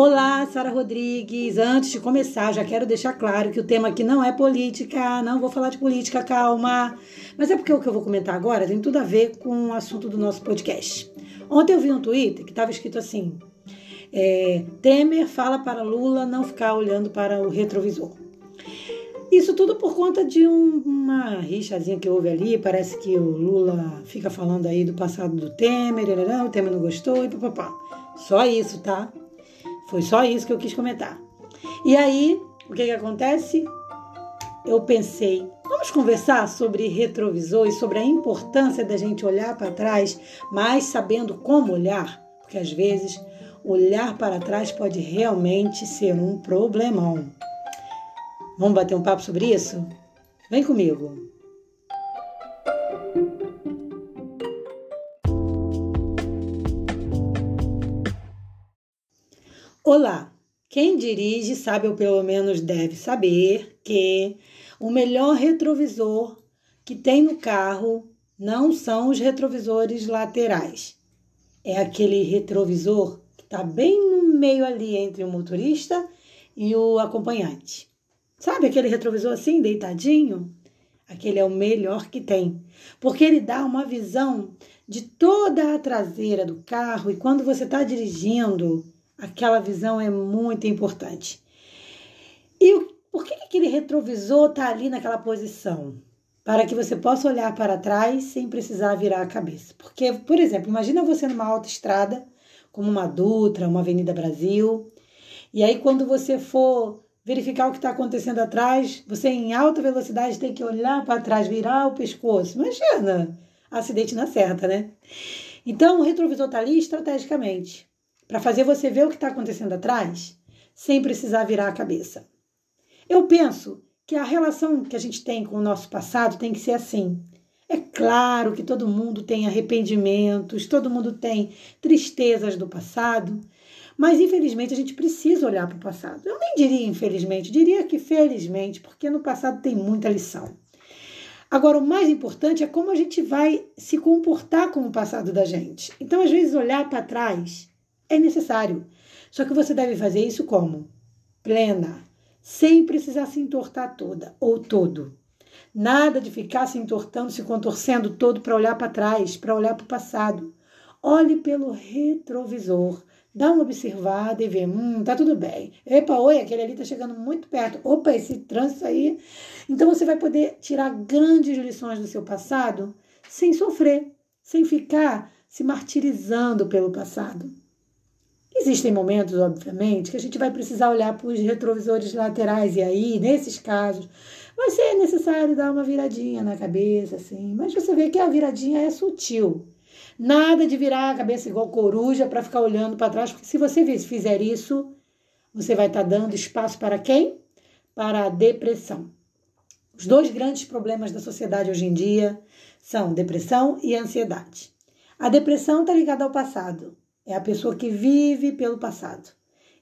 Olá, Sara Rodrigues. Antes de começar, já quero deixar claro que o tema aqui não é política, não vou falar de política, calma. Mas é porque o que eu vou comentar agora tem tudo a ver com o assunto do nosso podcast. Ontem eu vi um Twitter que estava escrito assim: é, Temer fala para Lula não ficar olhando para o retrovisor. Isso tudo por conta de um, uma rixazinha que houve ali. Parece que o Lula fica falando aí do passado do Temer, o Temer não gostou e papapá. Só isso, tá? Foi só isso que eu quis comentar. E aí, o que, que acontece? Eu pensei, vamos conversar sobre retrovisor e sobre a importância da gente olhar para trás, mas sabendo como olhar, porque às vezes olhar para trás pode realmente ser um problemão. Vamos bater um papo sobre isso? Vem comigo. Olá! Quem dirige sabe, ou pelo menos deve saber, que o melhor retrovisor que tem no carro não são os retrovisores laterais. É aquele retrovisor que está bem no meio ali entre o motorista e o acompanhante. Sabe aquele retrovisor assim, deitadinho? Aquele é o melhor que tem, porque ele dá uma visão de toda a traseira do carro e quando você está dirigindo, Aquela visão é muito importante. E por que aquele retrovisor está ali naquela posição? Para que você possa olhar para trás sem precisar virar a cabeça. Porque, por exemplo, imagina você numa autoestrada, como uma Dutra, uma Avenida Brasil, e aí quando você for verificar o que está acontecendo atrás, você em alta velocidade tem que olhar para trás, virar o pescoço. Imagina, acidente na certa, né? Então, o retrovisor está ali estrategicamente para fazer você ver o que está acontecendo atrás, sem precisar virar a cabeça. Eu penso que a relação que a gente tem com o nosso passado tem que ser assim. É claro que todo mundo tem arrependimentos, todo mundo tem tristezas do passado, mas infelizmente a gente precisa olhar para o passado. Eu nem diria infelizmente, diria que felizmente, porque no passado tem muita lição. Agora, o mais importante é como a gente vai se comportar com o passado da gente. Então, às vezes, olhar para trás é necessário. Só que você deve fazer isso como? Plena, sem precisar se entortar toda ou todo. Nada de ficar se entortando, se contorcendo todo para olhar para trás, para olhar para o passado. Olhe pelo retrovisor. Dá uma observada e vê, hum, tá tudo bem. Epa, oi, aquele ali tá chegando muito perto. Opa, esse trânsito aí. Então você vai poder tirar grandes lições do seu passado sem sofrer, sem ficar se martirizando pelo passado. Existem momentos, obviamente, que a gente vai precisar olhar para os retrovisores laterais, e aí, nesses casos, vai ser necessário dar uma viradinha na cabeça, assim. Mas você vê que a viradinha é sutil. Nada de virar a cabeça igual coruja para ficar olhando para trás, porque se você fizer isso, você vai estar tá dando espaço para quem? Para a depressão. Os dois grandes problemas da sociedade hoje em dia são depressão e ansiedade. A depressão está ligada ao passado. É a pessoa que vive pelo passado.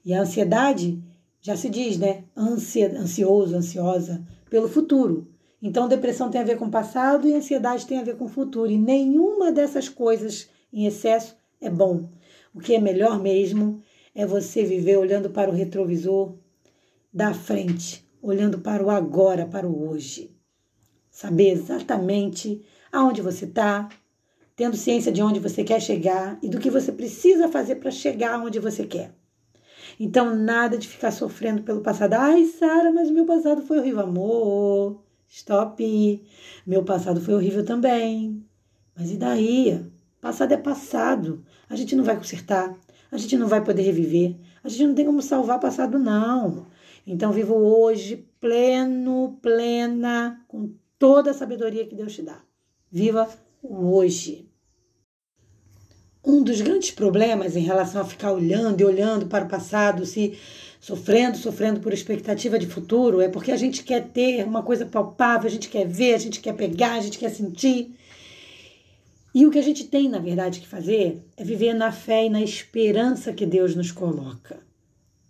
E a ansiedade, já se diz, né? Ansia, ansioso, ansiosa, pelo futuro. Então, depressão tem a ver com o passado e ansiedade tem a ver com o futuro. E nenhuma dessas coisas em excesso é bom. O que é melhor mesmo é você viver olhando para o retrovisor da frente, olhando para o agora, para o hoje. Saber exatamente aonde você está, tendo ciência de onde você quer chegar e do que você precisa fazer para chegar onde você quer. Então, nada de ficar sofrendo pelo passado. Ai, Sara, mas meu passado foi horrível. Amor, stop. Meu passado foi horrível também. Mas e daí? Passado é passado. A gente não vai consertar. A gente não vai poder reviver. A gente não tem como salvar passado, não. Então, viva hoje pleno, plena, com toda a sabedoria que Deus te dá. Viva hoje. Um dos grandes problemas em relação a ficar olhando e olhando para o passado, se sofrendo, sofrendo por expectativa de futuro, é porque a gente quer ter uma coisa palpável, a gente quer ver, a gente quer pegar, a gente quer sentir. E o que a gente tem, na verdade, que fazer é viver na fé e na esperança que Deus nos coloca.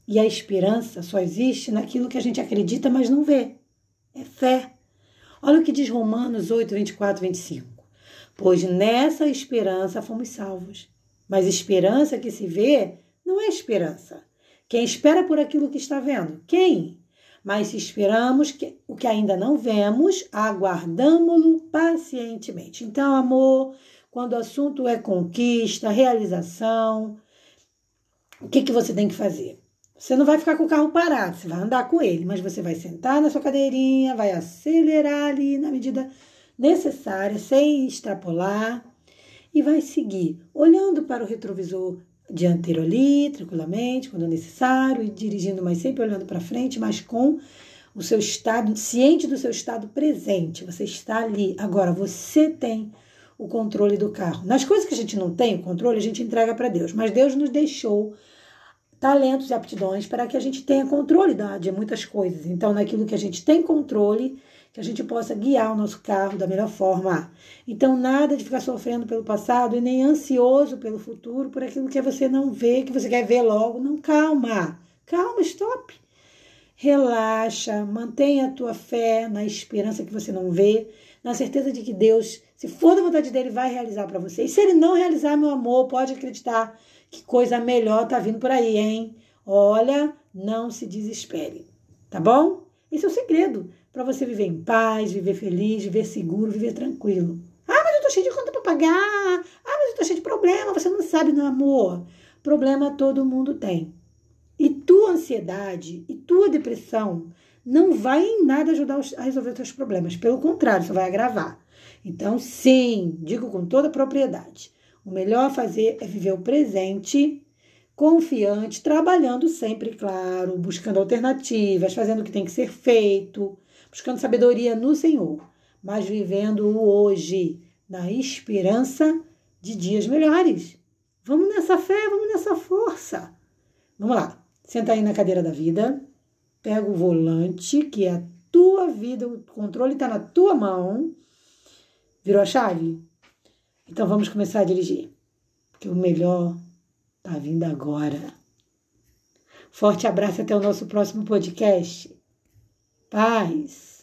E a esperança só existe naquilo que a gente acredita, mas não vê. É fé. Olha o que diz Romanos 8, 24, 25 pois nessa esperança fomos salvos. Mas esperança que se vê não é esperança. Quem espera por aquilo que está vendo? Quem? Mas se esperamos que, o que ainda não vemos, aguardamo-lo pacientemente. Então, amor, quando o assunto é conquista, realização, o que, que você tem que fazer? Você não vai ficar com o carro parado, você vai andar com ele, mas você vai sentar na sua cadeirinha, vai acelerar ali na medida necessária, sem extrapolar, e vai seguir, olhando para o retrovisor dianteiro ali, tranquilamente, quando necessário, e dirigindo, mas sempre olhando para frente, mas com o seu estado, ciente do seu estado presente. Você está ali. Agora, você tem o controle do carro. Nas coisas que a gente não tem o controle, a gente entrega para Deus, mas Deus nos deixou talentos e aptidões para que a gente tenha controle de muitas coisas. Então, naquilo que a gente tem controle, que a gente possa guiar o nosso carro da melhor forma. Então, nada de ficar sofrendo pelo passado e nem ansioso pelo futuro, por aquilo que você não vê, que você quer ver logo. Não, calma. Calma, stop. Relaxa, mantenha a tua fé na esperança que você não vê, na certeza de que Deus, se for da vontade dele, vai realizar para você. E se ele não realizar, meu amor, pode acreditar que coisa melhor tá vindo por aí, hein? Olha, não se desespere, tá bom? Esse é o segredo para você viver em paz, viver feliz, viver seguro, viver tranquilo. Ah, mas eu tô cheio de conta para pagar. Ah, mas eu tô cheio de problema. Você não sabe, meu amor. Problema todo mundo tem. E tua ansiedade e tua depressão não vai em nada ajudar a resolver os teus problemas. Pelo contrário, só vai agravar. Então, sim, digo com toda propriedade. O melhor a fazer é viver o presente confiante, trabalhando sempre, claro, buscando alternativas, fazendo o que tem que ser feito, buscando sabedoria no Senhor, mas vivendo o hoje, na esperança de dias melhores. Vamos nessa fé, vamos nessa força. Vamos lá. Senta aí na cadeira da vida, pega o volante, que é a tua vida, o controle está na tua mão. Virou a chave? Então vamos começar a dirigir, porque o melhor está vindo agora. Forte abraço até o nosso próximo podcast. Paz.